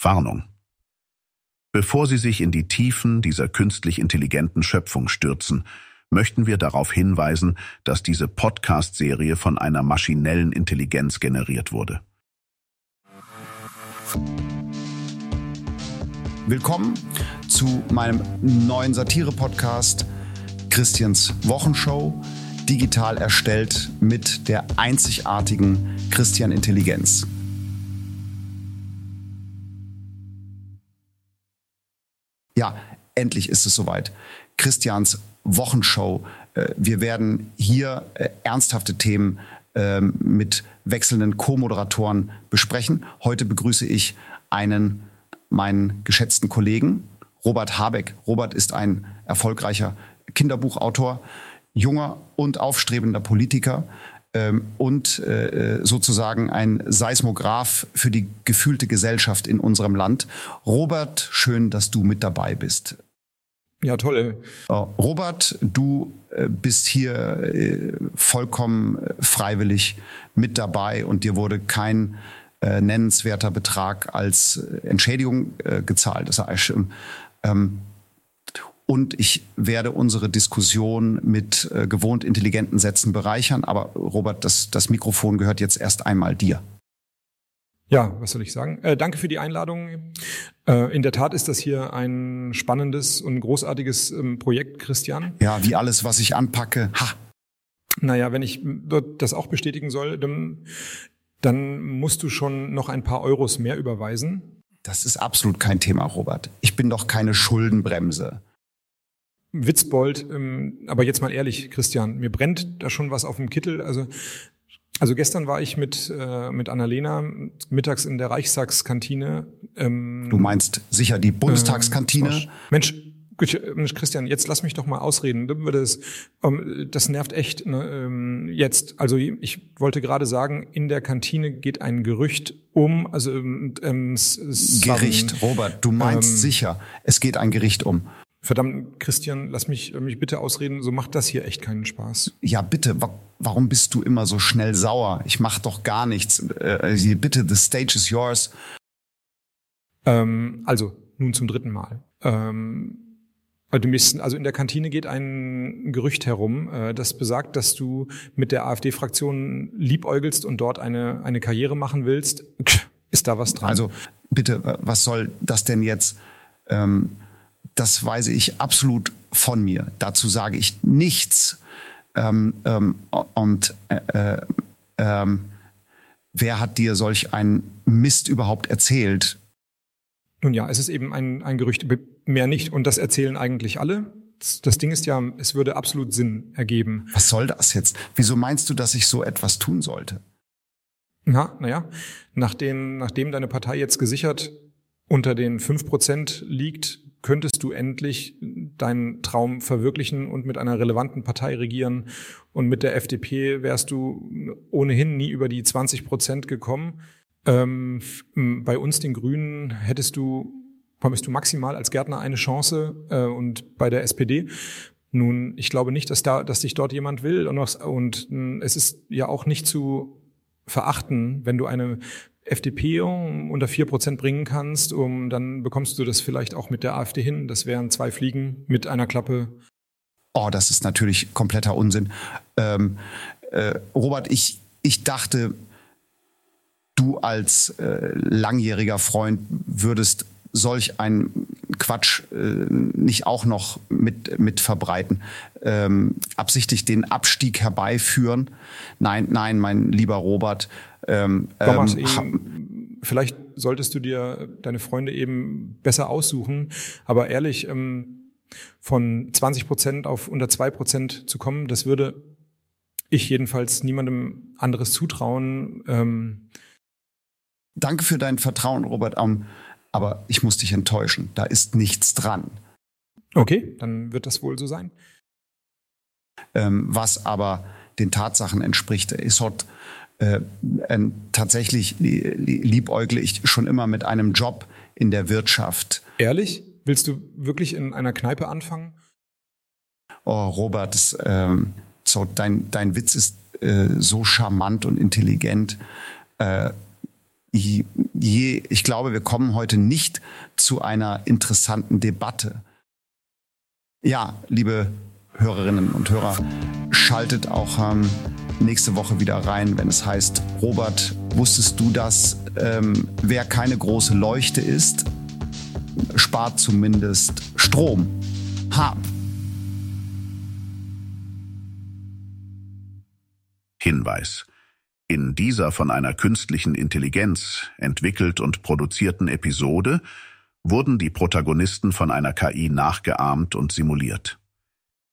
Warnung. Bevor Sie sich in die Tiefen dieser künstlich intelligenten Schöpfung stürzen, möchten wir darauf hinweisen, dass diese Podcast-Serie von einer maschinellen Intelligenz generiert wurde. Willkommen zu meinem neuen Satire-Podcast Christians Wochenshow, digital erstellt mit der einzigartigen Christian Intelligenz. Ja, endlich ist es soweit. Christians Wochenshow. Äh, wir werden hier äh, ernsthafte Themen ähm, mit wechselnden Co-Moderatoren besprechen. Heute begrüße ich einen, meinen geschätzten Kollegen, Robert Habeck. Robert ist ein erfolgreicher Kinderbuchautor, junger und aufstrebender Politiker und äh, sozusagen ein Seismograph für die gefühlte Gesellschaft in unserem Land. Robert, schön, dass du mit dabei bist. Ja, toll. Robert, du äh, bist hier äh, vollkommen freiwillig mit dabei und dir wurde kein äh, nennenswerter Betrag als Entschädigung äh, gezahlt. Das heißt, ähm, und ich werde unsere Diskussion mit äh, gewohnt intelligenten Sätzen bereichern. Aber Robert, das, das Mikrofon gehört jetzt erst einmal dir. Ja, was soll ich sagen? Äh, danke für die Einladung. Äh, in der Tat ist das hier ein spannendes und großartiges ähm, Projekt, Christian. Ja, wie alles, was ich anpacke. Ha. Naja, wenn ich das auch bestätigen soll, dann, dann musst du schon noch ein paar Euros mehr überweisen. Das ist absolut kein Thema, Robert. Ich bin doch keine Schuldenbremse. Witzbold, ähm, aber jetzt mal ehrlich, Christian, mir brennt da schon was auf dem Kittel. Also, also gestern war ich mit, äh, mit Annalena mittags in der Reichstagskantine. Ähm, du meinst sicher die Bundestagskantine? Äh, Mensch, Mensch, Christian, jetzt lass mich doch mal ausreden. Das, ähm, das nervt echt ne, ähm, jetzt. Also ich wollte gerade sagen, in der Kantine geht ein Gerücht um. Also ähm, ähm Gericht, Robert, du meinst ähm, sicher, es geht ein Gericht um. Verdammt, Christian, lass mich, äh, mich bitte ausreden, so macht das hier echt keinen Spaß. Ja, bitte, warum bist du immer so schnell sauer? Ich mach doch gar nichts. Äh, bitte, the stage is yours. Ähm, also, nun zum dritten Mal. Ähm, also in der Kantine geht ein Gerücht herum, äh, das besagt, dass du mit der AfD-Fraktion liebäugelst und dort eine, eine Karriere machen willst. Ist da was dran? Also bitte, was soll das denn jetzt? Ähm, das weise ich absolut von mir. Dazu sage ich nichts. Ähm, ähm, und äh, äh, ähm, wer hat dir solch einen Mist überhaupt erzählt? Nun ja, es ist eben ein, ein Gerücht, mehr nicht. Und das erzählen eigentlich alle. Das, Ding ist ja, es würde absolut Sinn ergeben. Was soll das jetzt? Wieso meinst du, dass ich so etwas tun sollte? Na, naja, nachdem, nachdem deine Partei jetzt gesichert unter den fünf Prozent liegt, könntest du endlich deinen Traum verwirklichen und mit einer relevanten Partei regieren. Und mit der FDP wärst du ohnehin nie über die 20 Prozent gekommen. Ähm, bei uns, den Grünen, hättest du, bekommst du maximal als Gärtner eine Chance äh, und bei der SPD nun, ich glaube nicht, dass da, dass dich dort jemand will und, und es ist ja auch nicht zu verachten, wenn du eine FDP unter vier Prozent bringen kannst, um, dann bekommst du das vielleicht auch mit der AfD hin. Das wären zwei Fliegen mit einer Klappe. Oh, das ist natürlich kompletter Unsinn. Ähm, äh, Robert, ich, ich dachte, du als äh, langjähriger Freund würdest solch einen Quatsch äh, nicht auch noch mit, mit verbreiten, ähm, absichtlich den Abstieg herbeiführen. Nein, nein, mein lieber Robert, ähm, Thomas, ähm, vielleicht solltest du dir deine Freunde eben besser aussuchen. Aber ehrlich, ähm, von 20 Prozent auf unter zwei Prozent zu kommen, das würde ich jedenfalls niemandem anderes zutrauen. Ähm, Danke für dein Vertrauen, Robert. Um, aber ich muss dich enttäuschen. Da ist nichts dran. Okay, dann wird das wohl so sein. Ähm, was aber den Tatsachen entspricht, ist dort äh, äh, tatsächlich liebäugle ich schon immer mit einem Job in der Wirtschaft. Ehrlich? Willst du wirklich in einer Kneipe anfangen? Oh, Robert, das, ähm, so, dein, dein Witz ist äh, so charmant und intelligent. Je, ich glaube, wir kommen heute nicht zu einer interessanten Debatte. Ja, liebe Hörerinnen und Hörer, schaltet auch ähm, nächste Woche wieder rein, wenn es heißt, Robert, wusstest du das? Ähm, wer keine große Leuchte ist, spart zumindest Strom. Ha. Hinweis. In dieser von einer künstlichen Intelligenz entwickelt und produzierten Episode wurden die Protagonisten von einer KI nachgeahmt und simuliert.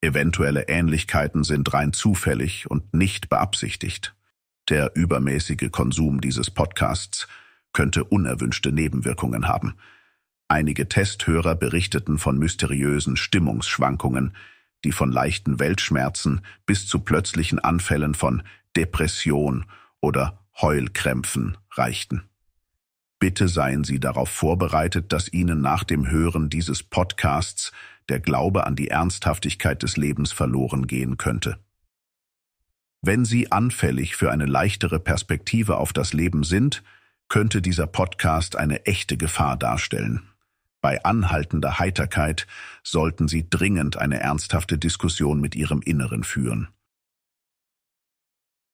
Eventuelle Ähnlichkeiten sind rein zufällig und nicht beabsichtigt. Der übermäßige Konsum dieses Podcasts könnte unerwünschte Nebenwirkungen haben. Einige Testhörer berichteten von mysteriösen Stimmungsschwankungen, die von leichten Weltschmerzen bis zu plötzlichen Anfällen von Depression oder Heulkrämpfen reichten. Bitte seien Sie darauf vorbereitet, dass Ihnen nach dem Hören dieses Podcasts der Glaube an die Ernsthaftigkeit des Lebens verloren gehen könnte. Wenn Sie anfällig für eine leichtere Perspektive auf das Leben sind, könnte dieser Podcast eine echte Gefahr darstellen. Bei anhaltender Heiterkeit sollten Sie dringend eine ernsthafte Diskussion mit Ihrem Inneren führen.